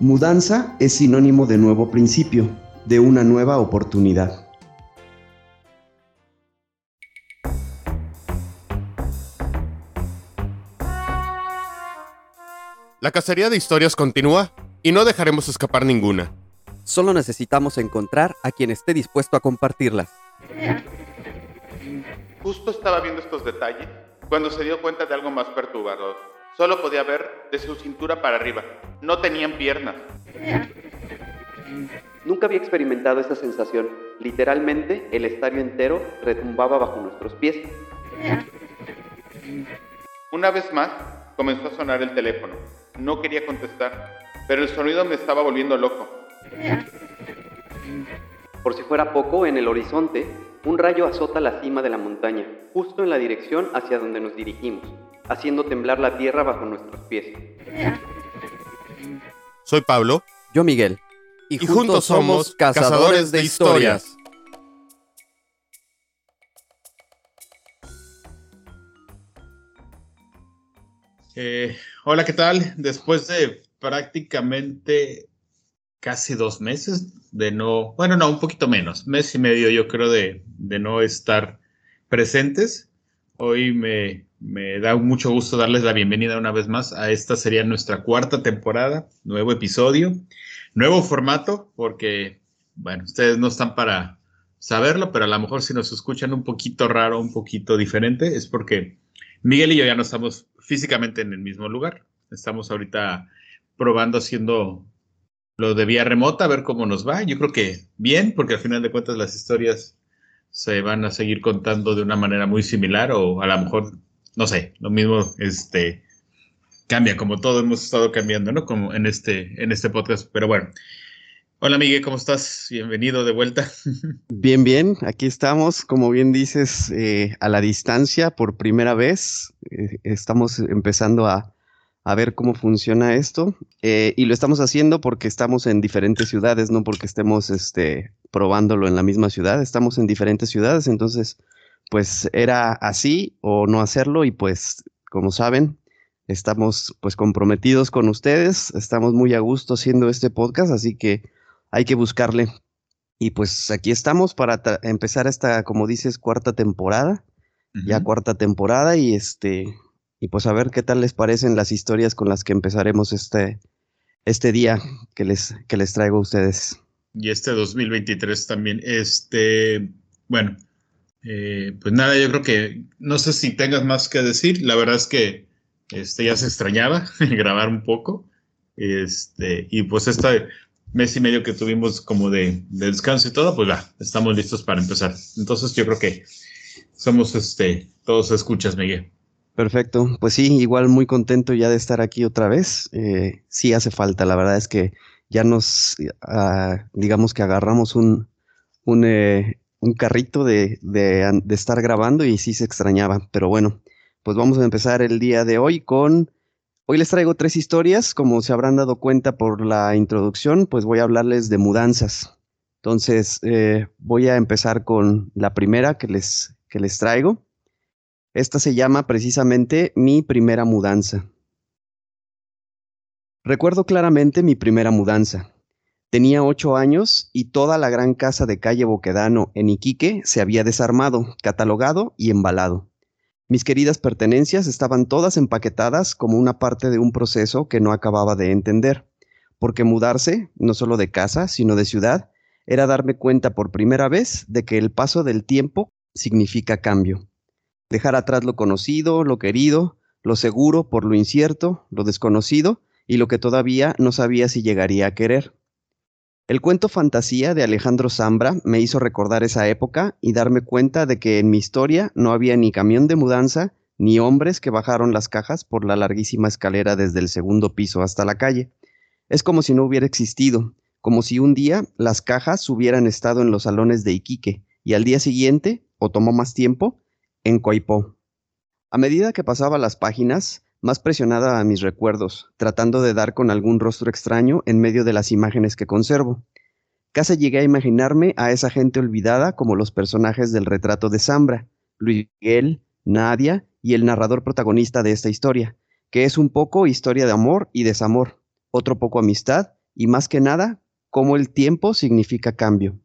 Mudanza es sinónimo de nuevo principio, de una nueva oportunidad. La cacería de historias continúa y no dejaremos escapar ninguna. Solo necesitamos encontrar a quien esté dispuesto a compartirlas. Justo estaba viendo estos detalles cuando se dio cuenta de algo más perturbador. Solo podía ver de su cintura para arriba. No tenían piernas. Nunca había experimentado esa sensación. Literalmente, el estadio entero retumbaba bajo nuestros pies. Una vez más, comenzó a sonar el teléfono. No quería contestar, pero el sonido me estaba volviendo loco. Por si fuera poco, en el horizonte, un rayo azota la cima de la montaña, justo en la dirección hacia donde nos dirigimos, haciendo temblar la tierra bajo nuestros pies. Soy Pablo. Yo Miguel. Y, juntos, somos cazadores de historias. Eh, hola, ¿qué tal? Después de prácticamente casi dos meses de no, bueno, no, un poquito menos, mes y medio yo creo de, de no estar presentes. Hoy me, me, da mucho gusto darles la bienvenida una vez más a esta sería nuestra cuarta temporada, nuevo episodio, nuevo formato, porque, bueno, ustedes no están para saberlo, pero a lo mejor si nos escuchan un poquito raro, un poquito diferente, es porque Miguel y yo ya no estamos físicamente en el mismo lugar. Estamos ahorita probando haciendo lo de vía remota, a ver cómo nos va. Yo creo que bien, porque al final de cuentas las historias se van a seguir contando de una manera muy similar o a lo mejor, no sé, lo mismo este cambia, como todo hemos estado cambiando, ¿no? Como en este, en este podcast. Pero bueno. Hola Miguel, ¿cómo estás? Bienvenido de vuelta. Bien, bien, aquí estamos, como bien dices, eh, a la distancia por primera vez. Eh, estamos empezando a, a ver cómo funciona esto. Eh, y lo estamos haciendo porque estamos en diferentes ciudades, no porque estemos este, probándolo en la misma ciudad, estamos en diferentes ciudades, entonces pues era así o no hacerlo y pues como saben, estamos pues comprometidos con ustedes, estamos muy a gusto haciendo este podcast, así que hay que buscarle. Y pues aquí estamos para empezar esta, como dices, cuarta temporada, ya cuarta temporada y este, y pues a ver qué tal les parecen las historias con las que empezaremos este, este día que les, que les traigo a ustedes. Y este 2023 también. Este, bueno, eh, pues nada, yo creo que no sé si tengas más que decir. La verdad es que este, ya se extrañaba grabar un poco. Este, y pues este mes y medio que tuvimos como de, de descanso y todo, pues ya, estamos listos para empezar. Entonces yo creo que somos este, todos escuchas, Miguel. Perfecto, pues sí, igual muy contento ya de estar aquí otra vez. Eh, sí hace falta, la verdad es que ya nos, ah, digamos que agarramos un, un, eh, un carrito de, de, estar grabando y sí se extrañaba. Pero bueno, pues vamos a empezar el día de hoy con... Hoy les traigo tres historias, como se habrán dado cuenta por la introducción, pues voy a hablarles de mudanzas. Entonces, eh, voy a empezar con la primera que les, que les traigo. Esta se llama precisamente Mi primera mudanza. Recuerdo claramente mi primera mudanza. Tenía ocho años y toda la gran casa de calle Boquedano en Iquique se había desarmado, catalogado y embalado. Mis queridas pertenencias estaban todas empaquetadas como una parte de un proceso que no acababa de entender, porque mudarse, no solo de casa, sino de ciudad, era darme cuenta por primera vez de que el paso del tiempo significa cambio dejar atrás lo conocido, lo querido, lo seguro por lo incierto, lo desconocido y lo que todavía no sabía si llegaría a querer. El cuento Fantasía de Alejandro Zambra me hizo recordar esa época y darme cuenta de que en mi historia no había ni camión de mudanza, ni hombres que bajaron las cajas por la larguísima escalera desde el segundo piso hasta la calle. Es como si no hubiera existido, como si un día las cajas hubieran estado en los salones de Iquique y al día siguiente, o tomó más tiempo, en Coipó. A medida que pasaba las páginas, más presionada a mis recuerdos, tratando de dar con algún rostro extraño en medio de las imágenes que conservo. Casi llegué a imaginarme a esa gente olvidada como los personajes del retrato de Zambra, Luis Miguel, Nadia y el narrador protagonista de esta historia, que es un poco historia de amor y desamor, otro poco amistad y más que nada, cómo el tiempo significa cambio.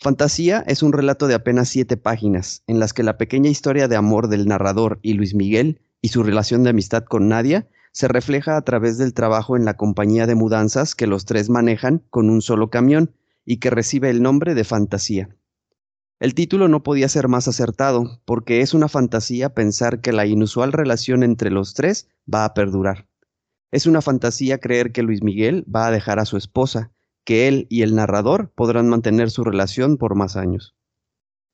Fantasía es un relato de apenas siete páginas, en las que la pequeña historia de amor del narrador y Luis Miguel y su relación de amistad con Nadia se refleja a través del trabajo en la compañía de mudanzas que los tres manejan con un solo camión y que recibe el nombre de Fantasía. El título no podía ser más acertado, porque es una fantasía pensar que la inusual relación entre los tres va a perdurar. Es una fantasía creer que Luis Miguel va a dejar a su esposa, que él y el narrador podrán mantener su relación por más años.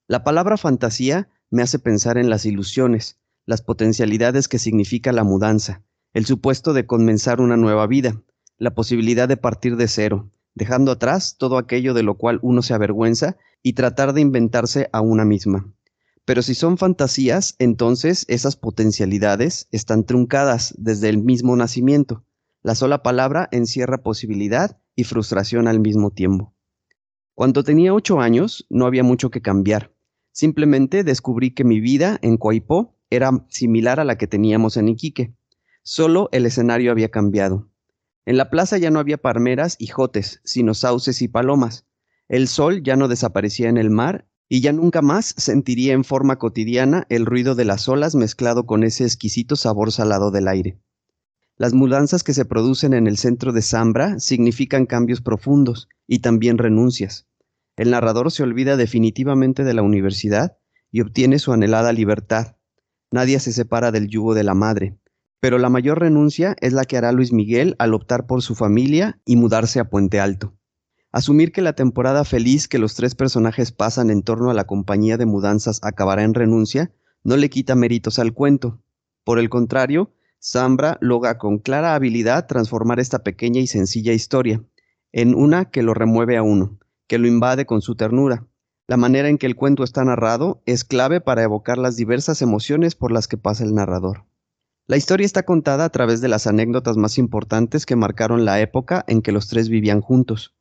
La palabra fantasía me hace pensar en las ilusiones, las potencialidades que significa la mudanza, el supuesto de comenzar una nueva vida, la posibilidad de partir de cero, dejando atrás todo aquello de lo cual uno se avergüenza y tratar de inventarse a una misma. Pero si son fantasías, entonces esas potencialidades están truncadas desde el mismo nacimiento. La sola palabra encierra posibilidad y frustración al mismo tiempo. Cuando tenía ocho años, no había mucho que cambiar. Simplemente descubrí que mi vida en Coaipó era similar a la que teníamos en Iquique. Solo el escenario había cambiado. En la plaza ya no había palmeras y jotes, sino sauces y palomas. El sol ya no desaparecía en el mar y ya nunca más sentiría en forma cotidiana el ruido de las olas mezclado con ese exquisito sabor salado del aire. Las mudanzas que se producen en el centro de Zambra significan cambios profundos y también renuncias. El narrador se olvida definitivamente de la universidad y obtiene su anhelada libertad. Nadie se separa del yugo de la madre, pero la mayor renuncia es la que hará Luis Miguel al optar por su familia y mudarse a Puente Alto. Asumir que la temporada feliz que los tres personajes pasan en torno a la compañía de mudanzas acabará en renuncia no le quita méritos al cuento. Por el contrario, Zambra logra con clara habilidad transformar esta pequeña y sencilla historia en una que lo remueve a uno, que lo invade con su ternura. La manera en que el cuento está narrado es clave para evocar las diversas emociones por las que pasa el narrador. La historia está contada a través de las anécdotas más importantes que marcaron la época en que los tres vivían juntos.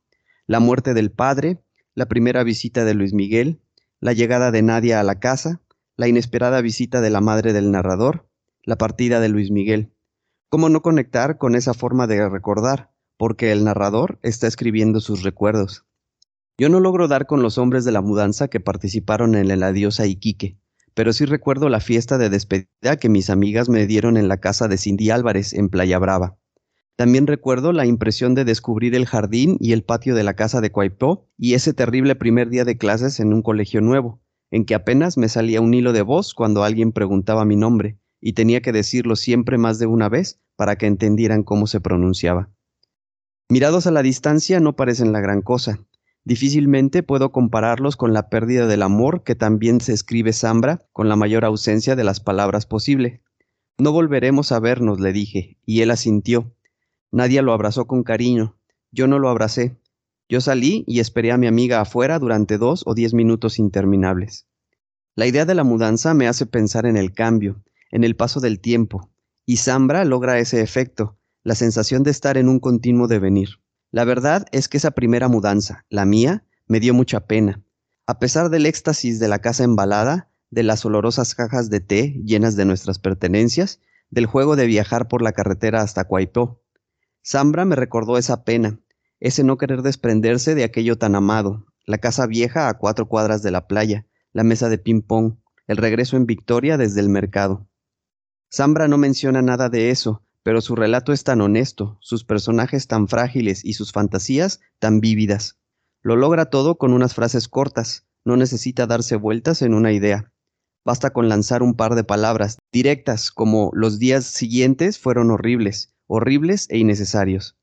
La muerte del padre, la primera visita de Luis Miguel, la llegada de Nadia a la casa, la inesperada visita de la madre del narrador, la partida de Luis Miguel. ¿Cómo no conectar con esa forma de recordar? Porque el narrador está escribiendo sus recuerdos. Yo no logro dar con los hombres de la mudanza que participaron en el adiós a Iquique, pero sí recuerdo la fiesta de despedida que mis amigas me dieron en la casa de Cindy Álvarez en Playa Brava. También recuerdo la impresión de descubrir el jardín y el patio de la casa de Coaipó y ese terrible primer día de clases en un colegio nuevo, en que apenas me salía un hilo de voz cuando alguien preguntaba mi nombre, y tenía que decirlo siempre más de una vez para que entendieran cómo se pronunciaba. Mirados a la distancia no parecen la gran cosa. Difícilmente puedo compararlos con la pérdida del amor que también se escribe Zambra con la mayor ausencia de las palabras posible. No volveremos a vernos, le dije, y él asintió. Nadie lo abrazó con cariño. Yo no lo abracé. Yo salí y esperé a mi amiga afuera durante dos o diez minutos interminables. La idea de la mudanza me hace pensar en el cambio, en el paso del tiempo, y Zambra logra ese efecto, la sensación de estar en un continuo devenir. La verdad es que esa primera mudanza, la mía, me dio mucha pena. A pesar del éxtasis de la casa embalada, de las olorosas cajas de té llenas de nuestras pertenencias, del juego de viajar por la carretera hasta Cuaipó. Zambra me recordó esa pena, ese no querer desprenderse de aquello tan amado, la casa vieja a cuatro cuadras de la playa, la mesa de ping-pong, el regreso en victoria desde el mercado. Zambra no menciona nada de eso, pero su relato es tan honesto, sus personajes tan frágiles y sus fantasías tan vívidas. Lo logra todo con unas frases cortas, no necesita darse vueltas en una idea. Basta con lanzar un par de palabras directas como los días siguientes fueron horribles, horribles e innecesarios.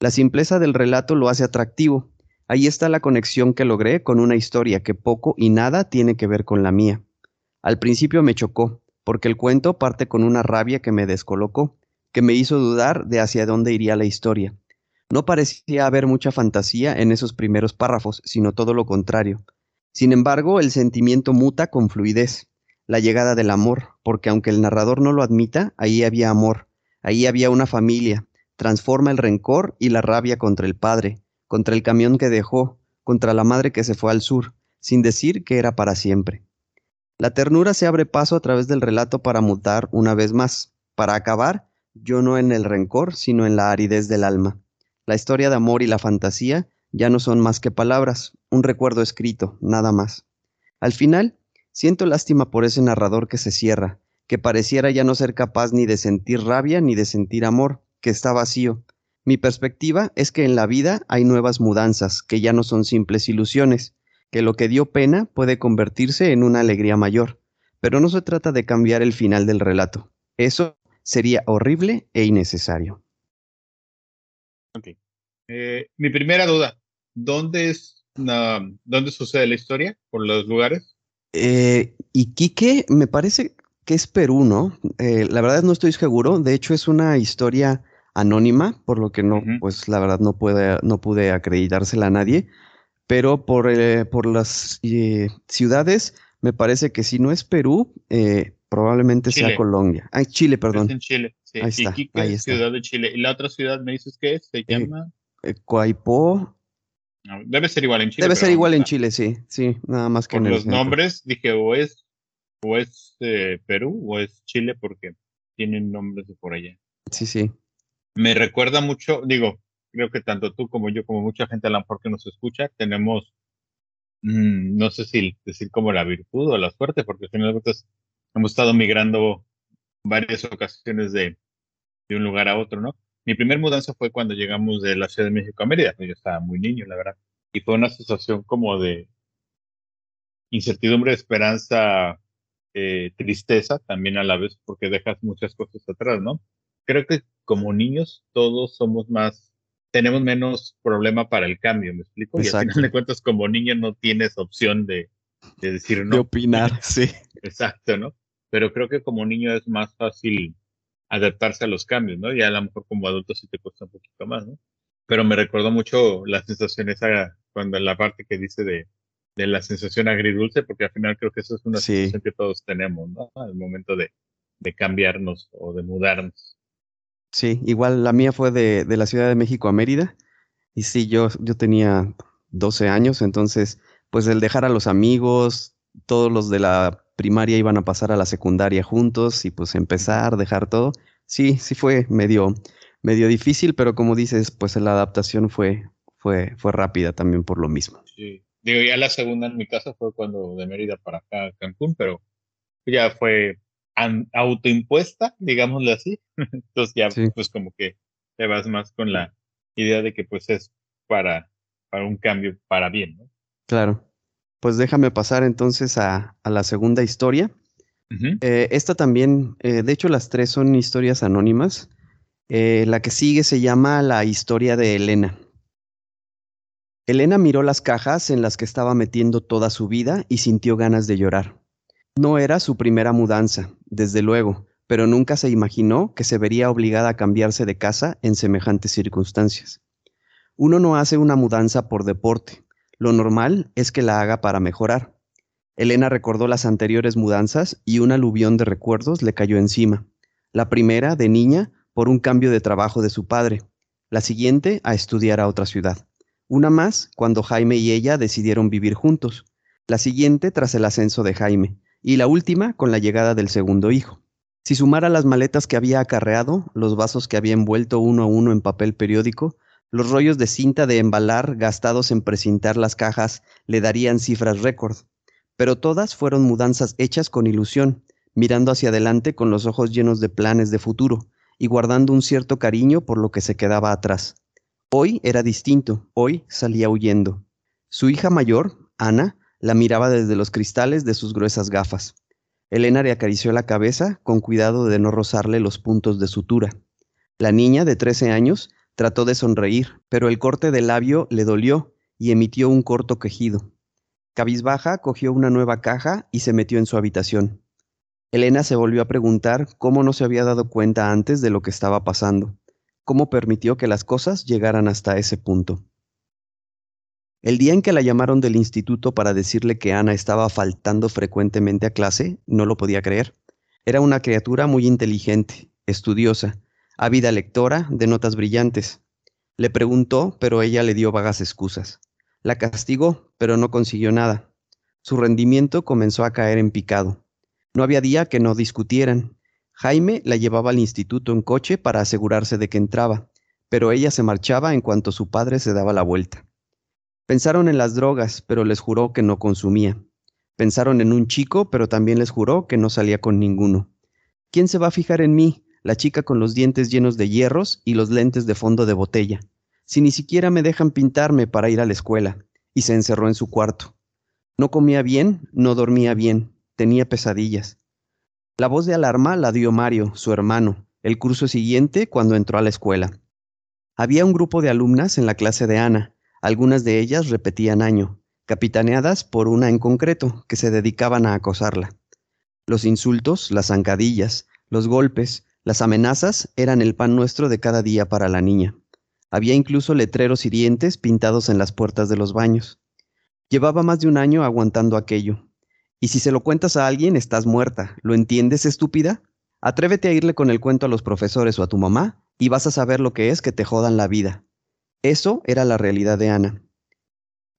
La simpleza del relato lo hace atractivo. Ahí está la conexión que logré con una historia que poco y nada tiene que ver con la mía. Al principio me chocó, porque el cuento parte con una rabia que me descolocó, que me hizo dudar de hacia dónde iría la historia. No parecía haber mucha fantasía en esos primeros párrafos, sino todo lo contrario. Sin embargo, el sentimiento muta con fluidez, la llegada del amor, porque aunque el narrador no lo admita, ahí había amor, ahí había una familia, transforma el rencor y la rabia contra el padre, contra el camión que dejó, contra la madre que se fue al sur, sin decir que era para siempre. La ternura se abre paso a través del relato para mutar una vez más, para acabar, yo no en el rencor, sino en la aridez del alma. La historia de amor y la fantasía ya no son más que palabras, un recuerdo escrito, nada más. Al final, siento lástima por ese narrador que se cierra, que pareciera ya no ser capaz ni de sentir rabia ni de sentir amor, que está vacío. Mi perspectiva es que en la vida hay nuevas mudanzas, que ya no son simples ilusiones, que lo que dio pena puede convertirse en una alegría mayor, pero no se trata de cambiar el final del relato. Eso sería horrible e innecesario. Ok. Eh, mi primera duda, ¿dónde es dónde sucede la historia? ¿Por los lugares? Eh, Iquique me parece que es Perú, ¿no? Eh, la verdad no estoy seguro. De hecho, es una historia anónima, por lo que no, pues la verdad no puede, no pude acreditársela a nadie. Pero por, eh, por las ciudades, me parece que si no es Perú, probablemente sea Colombia. Ah, Chile, perdón. en Chile, sí. Ahí está, ahí está. ciudad de Chile. ¿Y la otra ciudad me dices que es? ¿Se llama? Coaipó debe ser igual en Chile. Debe ser igual en Chile, sí, sí, nada más que Por los nombres dije o es o es eh, Perú o es Chile porque tienen nombres de por allá. Sí, sí. Me recuerda mucho, digo, creo que tanto tú como yo, como mucha gente a lo mejor que nos escucha, tenemos, mm, no sé si decir como la virtud o la suerte, porque al final hemos estado migrando varias ocasiones de, de un lugar a otro, ¿no? Mi primer mudanza fue cuando llegamos de la Ciudad de México a Mérida. Yo estaba muy niño, la verdad. Y fue una sensación como de incertidumbre, esperanza, eh, tristeza también a la vez, porque dejas muchas cosas atrás, ¿no? Creo que como niños todos somos más, tenemos menos problema para el cambio, ¿me explico? Y al final de cuentas, como niño no tienes opción de, de decir no. De opinar, sí. Exacto, ¿no? Pero creo que como niño es más fácil adaptarse a los cambios, ¿no? Y a lo mejor como adulto sí te cuesta un poquito más, ¿no? Pero me recordó mucho la sensación esa, cuando en la parte que dice de, de la sensación agridulce, porque al final creo que eso es una sensación que todos tenemos, ¿no? Al momento de, de cambiarnos o de mudarnos. Sí, igual la mía fue de, de, la Ciudad de México a Mérida. Y sí, yo, yo tenía 12 años, entonces, pues el dejar a los amigos, todos los de la primaria iban a pasar a la secundaria juntos y pues empezar, dejar todo. Sí, sí fue medio, medio difícil, pero como dices, pues la adaptación fue, fue, fue rápida también por lo mismo. Sí, digo, ya la segunda en mi casa fue cuando de Mérida para acá a Cancún, pero ya fue autoimpuesta, digámoslo así. Entonces ya pues como que te vas más con la idea de que pues es para, para un cambio para bien, ¿no? Claro. Pues déjame pasar entonces a, la segunda historia. Eh, esta también, eh, de hecho las tres son historias anónimas. Eh, la que sigue se llama La historia de Elena. Elena miró las cajas en las que estaba metiendo toda su vida y sintió ganas de llorar. No era su primera mudanza, desde luego, pero nunca se imaginó que se vería obligada a cambiarse de casa en semejantes circunstancias. Uno no hace una mudanza por deporte, lo normal es que la haga para mejorar. Elena recordó las anteriores mudanzas y un aluvión de recuerdos le cayó encima. La primera, de niña, por un cambio de trabajo de su padre. La siguiente, a estudiar a otra ciudad. Una más, cuando Jaime y ella decidieron vivir juntos. La siguiente, tras el ascenso de Jaime. Y la última, con la llegada del segundo hijo. Si sumara las maletas que había acarreado, los vasos que había envuelto uno a uno en papel periódico, los rollos de cinta de embalar gastados en precintar las cajas le darían cifras récord, pero todas fueron mudanzas hechas con ilusión, mirando hacia adelante con los ojos llenos de planes de futuro y guardando un cierto cariño por lo que se quedaba atrás. Hoy era distinto, hoy salía huyendo. Su hija mayor, Ana, la miraba desde los cristales de sus gruesas gafas. Elena le acarició la cabeza con cuidado de no rozarle los puntos de sutura. La niña de trece años Trató de sonreír, pero el corte del labio le dolió y emitió un corto quejido. Cabizbaja cogió una nueva caja y se metió en su habitación. Elena se volvió a preguntar cómo no se había dado cuenta antes de lo que estaba pasando, cómo permitió que las cosas llegaran hasta ese punto. El día en que la llamaron del instituto para decirle que Ana estaba faltando frecuentemente a clase, no lo podía creer. Era una criatura muy inteligente, estudiosa, ávida lectora de notas brillantes. Le preguntó, pero ella le dio vagas excusas. La castigó, pero no consiguió nada. Su rendimiento comenzó a caer en picado. No había día que no discutieran. Jaime la llevaba al instituto en coche para asegurarse de que entraba, pero ella se marchaba en cuanto su padre se daba la vuelta. Pensaron en las drogas, pero les juró que no consumía. Pensaron en un chico, pero también les juró que no salía con ninguno. ¿Quién se va a fijar en mí, la chica con los dientes llenos de hierros y los lentes de fondo de botella? Si ni siquiera me dejan pintarme para ir a la escuela. Y se encerró en su cuarto. No comía bien, no dormía bien, tenía pesadillas. La voz de alarma la dio Mario, su hermano, el curso siguiente cuando entró a la escuela. Había un grupo de alumnas en la clase de Ana, algunas de ellas repetían año, capitaneadas por una en concreto, que se dedicaban a acosarla. Los insultos, las zancadillas, los golpes, las amenazas eran el pan nuestro de cada día para la niña. Había incluso letreros hirientes pintados en las puertas de los baños. Llevaba más de un año aguantando aquello. Y si se lo cuentas a alguien, estás muerta. ¿Lo entiendes, estúpida? Atrévete a irle con el cuento a los profesores o a tu mamá y vas a saber lo que es que te jodan la vida. Eso era la realidad de Ana.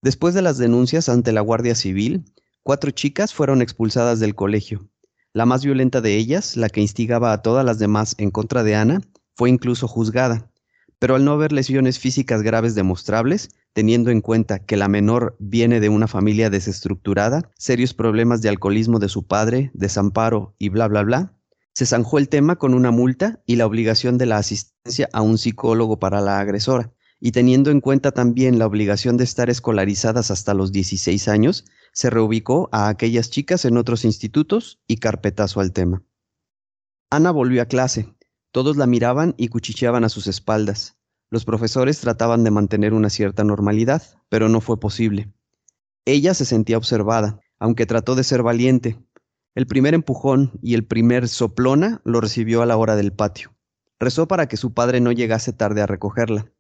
Después de las denuncias ante la Guardia Civil, cuatro chicas fueron expulsadas del colegio. La más violenta de ellas, la que instigaba a todas las demás en contra de Ana, fue incluso juzgada, pero al no haber lesiones físicas graves demostrables, teniendo en cuenta que la menor viene de una familia desestructurada, serios problemas de alcoholismo de su padre, desamparo y bla bla bla, se zanjó el tema con una multa y la obligación de la asistencia a un psicólogo para la agresora y teniendo en cuenta también la obligación de estar escolarizadas hasta los 16 años, se reubicó a aquellas chicas en otros institutos y carpetazo al tema. Ana volvió a clase. Todos la miraban y cuchicheaban a sus espaldas. Los profesores trataban de mantener una cierta normalidad, pero no fue posible. Ella se sentía observada, aunque trató de ser valiente. El primer empujón y el primer soplona lo recibió a la hora del patio. Rezó para que su padre no llegase tarde a recogerla.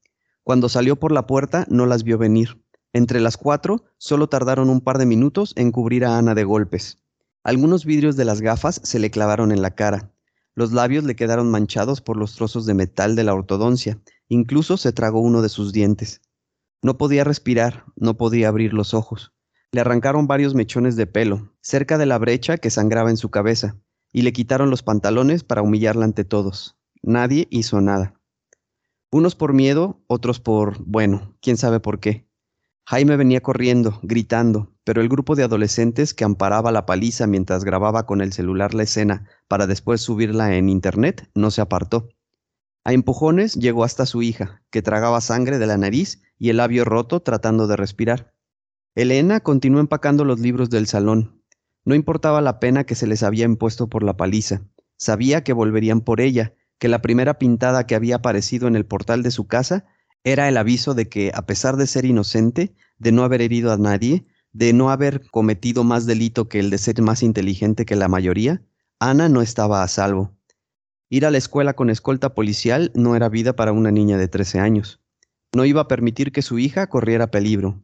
Cuando salió por la puerta no las vio venir. Entre las cuatro solo tardaron un par de minutos en cubrir a Ana de golpes. Algunos vidrios de las gafas se le clavaron en la cara. Los labios le quedaron manchados por los trozos de metal de la ortodoncia. Incluso se tragó uno de sus dientes. No podía respirar, no podía abrir los ojos. Le arrancaron varios mechones de pelo, cerca de la brecha que sangraba en su cabeza, y le quitaron los pantalones para humillarla ante todos. Nadie hizo nada. Unos por miedo, otros por, bueno, quién sabe por qué. Jaime venía corriendo, gritando, pero el grupo de adolescentes que amparaba la paliza mientras grababa con el celular la escena para después subirla en internet no se apartó. A empujones llegó hasta su hija, que tragaba sangre de la nariz y el labio roto tratando de respirar. Elena continuó empacando los libros del salón. No importaba la pena que se les había impuesto por la paliza. Sabía que volverían por ella, que la primera pintada que había aparecido en el portal de su casa era el aviso de que, a pesar de ser inocente, de no haber herido a nadie, de no haber cometido más delito que el de ser más inteligente que la mayoría, Ana no estaba a salvo. Ir a la escuela con escolta policial no era vida para una niña de 13 años. No iba a permitir que su hija corriera peligro.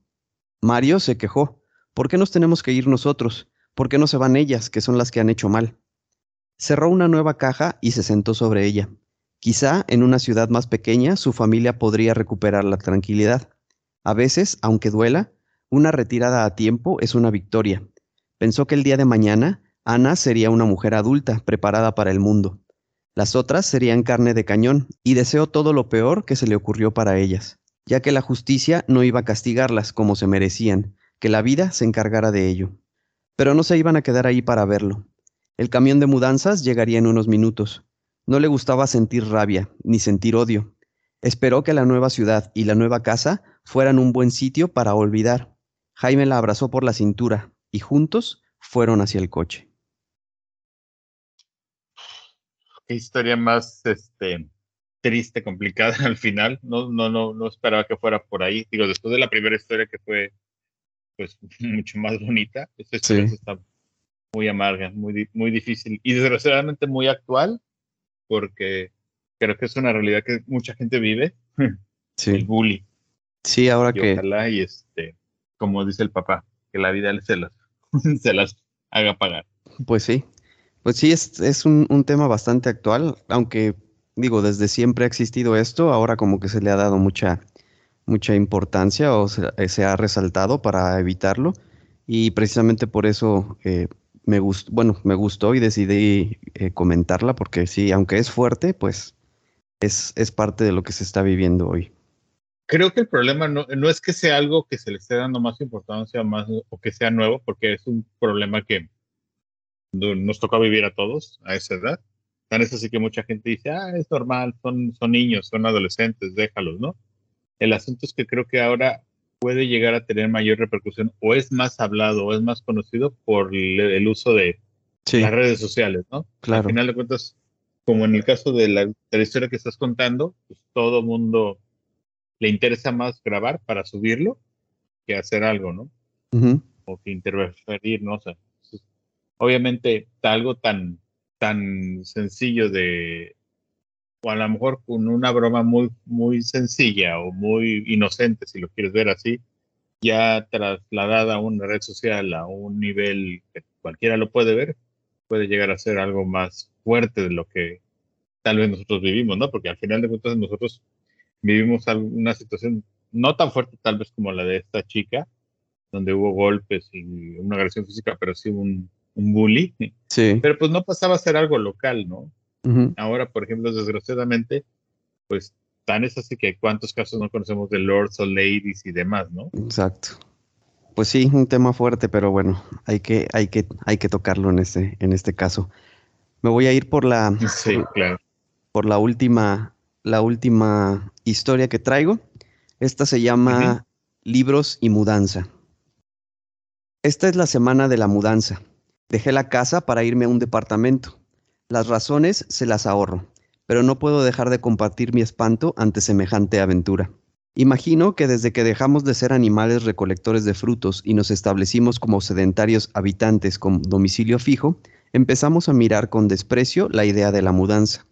Mario se quejó. ¿Por qué nos tenemos que ir nosotros? ¿Por qué no se van ellas, que son las que han hecho mal? Cerró una nueva caja y se sentó sobre ella. Quizá en una ciudad más pequeña su familia podría recuperar la tranquilidad. A veces, aunque duela, una retirada a tiempo es una victoria. Pensó que el día de mañana Ana sería una mujer adulta, preparada para el mundo. Las otras serían carne de cañón, y deseó todo lo peor que se le ocurrió para ellas, ya que la justicia no iba a castigarlas como se merecían, que la vida se encargara de ello. Pero no se iban a quedar ahí para verlo. El camión de mudanzas llegaría en unos minutos. No le gustaba sentir rabia, ni sentir odio. Esperó que la nueva ciudad y la nueva casa fueran un buen sitio para olvidar. Jaime la abrazó por la cintura y juntos fueron hacia el coche. Qué historia más este, triste, complicada al final. No, no, no, no esperaba que fuera por ahí. Digo, después de la primera historia que fue pues mucho más bonita, esta historia está muy amarga, muy, muy difícil y desgraciadamente muy actual, porque creo que es una realidad que mucha gente vive, sí. el bully. Sí, ahora y que... Ojalá y este, como dice el papá, que la vida se las, se las haga pagar. Pues sí, pues sí, es, es un, un, tema bastante actual, aunque digo, desde siempre ha existido esto, ahora como que se le ha dado mucha, mucha importancia o se, se ha resaltado para evitarlo y precisamente por eso eh, me gustó, bueno, me gustó y decidí eh, comentarla porque sí, aunque es fuerte, pues es, es parte de lo que se está viviendo hoy. Creo que el problema no, no es que sea algo que se le esté dando más importancia más, o que sea nuevo, porque es un problema que nos toca vivir a todos a esa edad. Tan es así que mucha gente dice, ah, es normal, son, son niños, son adolescentes, déjalos, ¿no? El asunto es que creo que ahora puede llegar a tener mayor repercusión o es más hablado o es más conocido por el, uso de las redes sociales, ¿no? Claro. Al final de cuentas, como en el caso de la, de la historia que estás contando, pues todo mundo le interesa más grabar para subirlo que hacer algo, ¿no? O que interferir, ¿no? O sea, obviamente algo tan, tan sencillo de, o a lo mejor con una broma muy, muy sencilla o muy inocente, si lo quieres ver así, ya trasladada a una red social a un nivel que cualquiera lo puede ver, puede llegar a ser algo más fuerte de lo que tal vez nosotros vivimos, ¿no? Porque al final de cuentas nosotros vivimos una situación no tan fuerte tal vez como la de esta chica, donde hubo golpes y una agresión física, pero sí un, un bully. Sí. Pero pues no pasaba a ser algo local, ¿no? Ahora, por ejemplo, desgraciadamente, pues tan es así que cuántos casos no conocemos de lords o ladies y demás, ¿no? Exacto. Pues sí, un tema fuerte, pero bueno, hay que, hay que, hay que tocarlo en este, en este caso. Me voy a ir por la, sí, claro. por la última, la última historia que traigo. Esta se llama Libros y Mudanza. Esta es la semana de la mudanza. Dejé la casa para irme a un departamento. Las razones se las ahorro, pero no puedo dejar de compartir mi espanto ante semejante aventura. Imagino que desde que dejamos de ser animales recolectores de frutos y nos establecimos como sedentarios habitantes con domicilio fijo, empezamos a mirar con desprecio la idea de la mudanza.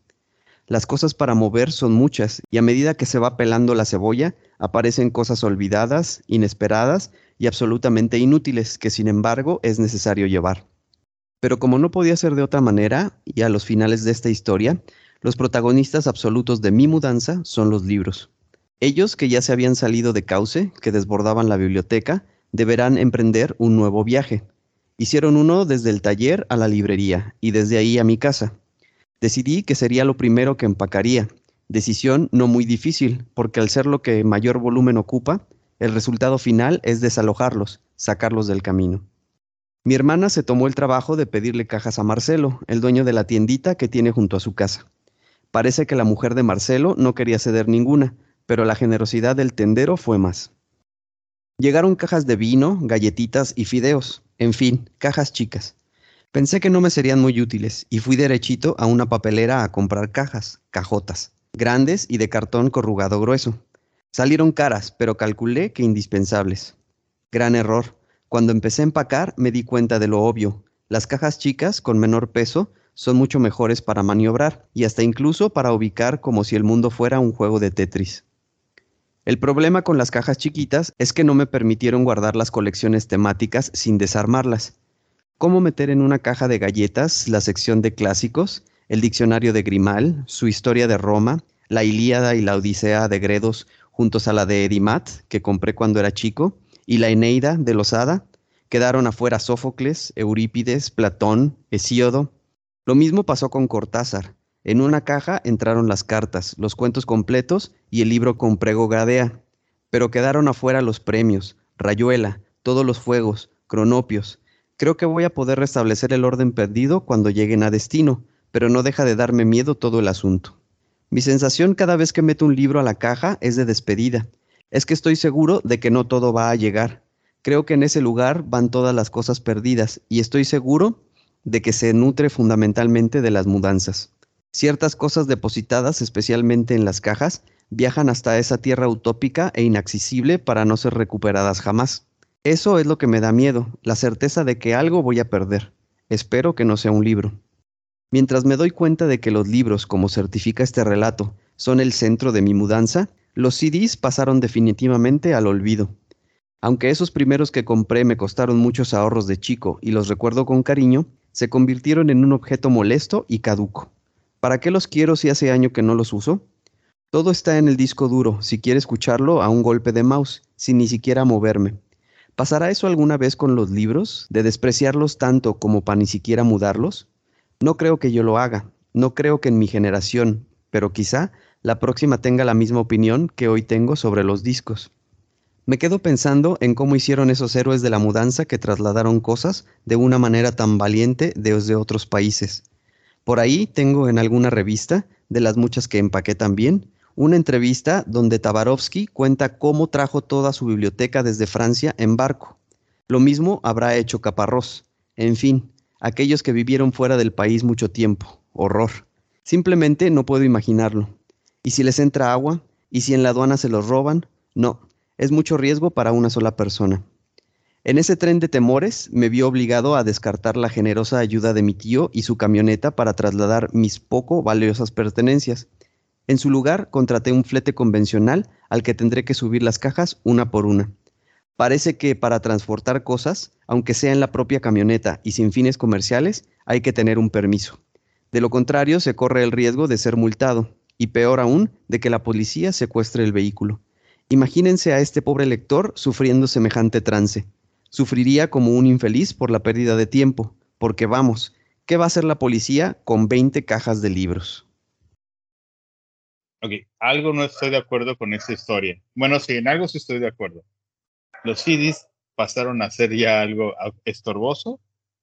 Las cosas para mover son muchas y a medida que se va pelando la cebolla, aparecen cosas olvidadas, inesperadas y absolutamente inútiles que sin embargo es necesario llevar. Pero como no podía ser de otra manera, y a los finales de esta historia, los protagonistas absolutos de mi mudanza son los libros. Ellos que ya se habían salido de cauce, que desbordaban la biblioteca, deberán emprender un nuevo viaje. Hicieron uno desde el taller a la librería y desde ahí a mi casa. Decidí que sería lo primero que empacaría. Decisión no muy difícil, porque al ser lo que mayor volumen ocupa, el resultado final es desalojarlos, sacarlos del camino. Mi hermana se tomó el trabajo de pedirle cajas a Marcelo, el dueño de la tiendita que tiene junto a su casa. Parece que la mujer de Marcelo no quería ceder ninguna, pero la generosidad del tendero fue más. Llegaron cajas de vino, galletitas y fideos, en fin, cajas chicas. Pensé que no me serían muy útiles y fui derechito a una papelera a comprar cajas, cajotas, grandes y de cartón corrugado grueso. Salieron caras, pero calculé que indispensables. Gran error. Cuando empecé a empacar me di cuenta de lo obvio. Las cajas chicas, con menor peso, son mucho mejores para maniobrar y hasta incluso para ubicar como si el mundo fuera un juego de Tetris. El problema con las cajas chiquitas es que no me permitieron guardar las colecciones temáticas sin desarmarlas. ¿Cómo meter en una caja de galletas la sección de clásicos, el diccionario de Grimal, su historia de Roma, la Ilíada y la Odisea de Gredos juntos a la de Edimat, que compré cuando era chico, y la Eneida de Losada, quedaron afuera Sófocles, Eurípides, Platón, Hesíodo. Lo mismo pasó con Cortázar. En una caja entraron las cartas, los cuentos completos y el libro con prego Gradea. Pero quedaron afuera los premios, Rayuela, todos los fuegos, cronopios. Creo que voy a poder restablecer el orden perdido cuando lleguen a destino, pero no deja de darme miedo todo el asunto. Mi sensación cada vez que meto un libro a la caja es de despedida, es que estoy seguro de que no todo va a llegar. Creo que en ese lugar van todas las cosas perdidas y estoy seguro de que se nutre fundamentalmente de las mudanzas. Ciertas cosas depositadas, especialmente en las cajas, viajan hasta esa tierra utópica e inaccesible para no ser recuperadas jamás. Eso es lo que me da miedo, la certeza de que algo voy a perder. Espero que no sea un libro. Mientras me doy cuenta de que los libros, como certifica este relato, son el centro de mi mudanza, los CDs pasaron definitivamente al olvido. Aunque esos primeros que compré me costaron muchos ahorros de chico y los recuerdo con cariño, se convirtieron en un objeto molesto y caduco. ¿Para qué los quiero si hace año que no los uso? Todo está en el disco duro, si quiere escucharlo a un golpe de mouse, sin ni siquiera moverme. ¿Pasará eso alguna vez con los libros, de despreciarlos tanto como para ni siquiera mudarlos? No creo que yo lo haga, no creo que en mi generación, pero quizá la próxima tenga la misma opinión que hoy tengo sobre los discos. Me quedo pensando en cómo hicieron esos héroes de la mudanza que trasladaron cosas de una manera tan valiente desde otros países. Por ahí tengo en alguna revista, de las muchas que empaqué también, una entrevista donde Tabarovsky cuenta cómo trajo toda su biblioteca desde Francia en barco. Lo mismo habrá hecho Caparrós. En fin, aquellos que vivieron fuera del país mucho tiempo. Horror. Simplemente no puedo imaginarlo. ¿Y si les entra agua? ¿Y si en la aduana se los roban? No, es mucho riesgo para una sola persona. En ese tren de temores me vi obligado a descartar la generosa ayuda de mi tío y su camioneta para trasladar mis poco valiosas pertenencias. En su lugar contraté un flete convencional al que tendré que subir las cajas una por una. Parece que para transportar cosas, aunque sea en la propia camioneta y sin fines comerciales, hay que tener un permiso. De lo contrario, se corre el riesgo de ser multado, y peor aún, de que la policía secuestre el vehículo. Imagínense a este pobre lector sufriendo semejante trance. Sufriría como un infeliz por la pérdida de tiempo, porque vamos, ¿qué va a hacer la policía con 20 cajas de libros? Ok, algo no estoy de acuerdo con esta historia. Bueno, sí, en algo sí estoy de acuerdo. Los CDs pasaron a ser ya algo estorboso,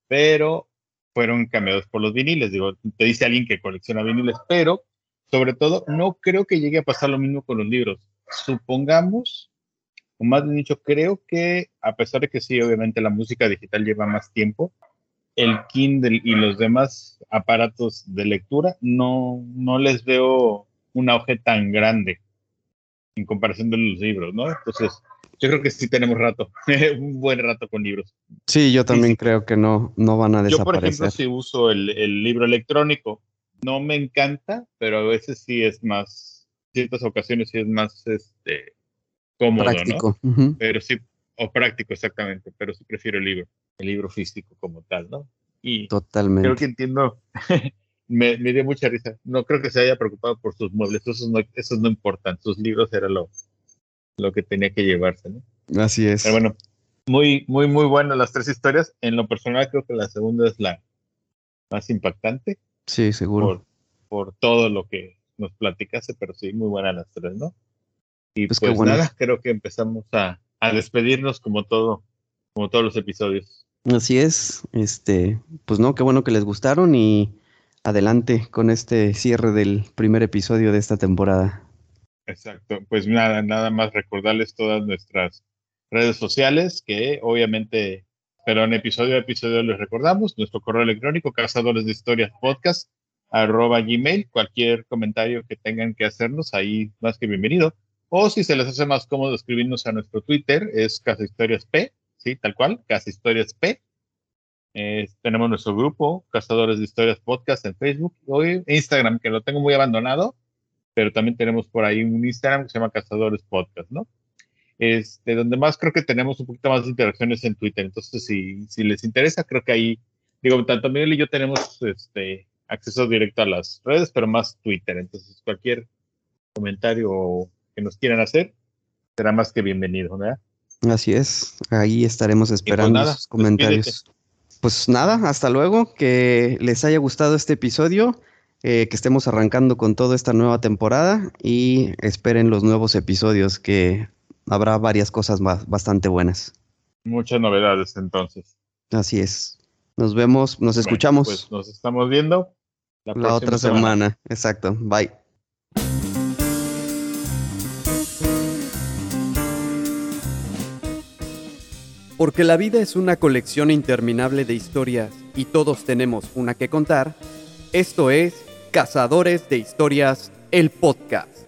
pero fueron cambiados por los viniles. Digo, te dice alguien que colecciona viniles, pero sobre todo no creo que llegue a pasar lo mismo con los libros supongamos, o más bien dicho, creo que a pesar de que sí, obviamente la música digital lleva más tiempo, el Kindle y los demás aparatos de lectura no, no les veo un auge tan grande en comparación de los libros, ¿no? Entonces, yo creo que sí tenemos rato, un buen rato con libros. Sí, yo también creo que no, no van a desaparecer. Yo, por ejemplo, sí uso el, el libro electrónico. No me encanta, pero a veces sí es más ciertas ocasiones sí es más este, cómodo, práctico. ¿no? Pero sí, o práctico exactamente, pero sí prefiero el libro, el libro físico como tal, ¿no? Y Totalmente. Creo que entiendo, me, me, dio mucha risa. No creo que se haya preocupado por sus muebles, esos no, esos no importan, sus libros era lo, lo que tenía que llevarse, ¿no? Así es. Pero bueno, muy, muy, muy buenas las tres historias. En lo personal creo que la segunda es la más impactante. Sí, seguro. Por, por todo lo que nos platicase, pero sí, muy buenas las tres, ¿no? Y pues, pues nada, creo que empezamos a, a, despedirnos como todo, como todos los episodios. Así es, este, pues no, qué bueno que les gustaron y adelante con este cierre del primer episodio de esta temporada. Exacto, pues nada, nada más recordarles todas nuestras redes sociales que obviamente, pero en episodio a episodio les recordamos, nuestro correo electrónico, cazadores de historias podcast, arroba gmail, cualquier comentario que tengan que hacernos, ahí más que bienvenido. O si se les hace más cómodo escribirnos a nuestro Twitter, es Casa Historias P, sí, tal cual, Casa Historias P. tenemos nuestro grupo, Cazadores de Historias Podcast en Facebook, hoy Instagram, que lo tengo muy abandonado, pero también tenemos por ahí un Instagram que se llama Cazadores Podcast, ¿no? Este, donde más creo que tenemos un poquito más de interacciones en Twitter. Entonces, si, si les interesa, creo que ahí, digo, tanto Miguel y yo tenemos este, acceso directo a las redes, pero más Twitter. Entonces, cualquier comentario que nos quieran hacer será más que bienvenido, ¿verdad? Así es, ahí estaremos pues esperando sus comentarios. Pues nada, hasta luego, que les haya gustado este episodio, eh, que estemos arrancando con toda esta nueva temporada y esperen los nuevos episodios, que habrá varias cosas bastante buenas. Muchas novedades entonces. Así es. Nos vemos, nos escuchamos. Pues nos estamos viendo la, otra semana. Exacto. Bye. Porque la vida es una colección interminable de historias y todos tenemos una que contar, esto es Cazadores de Historias, el podcast.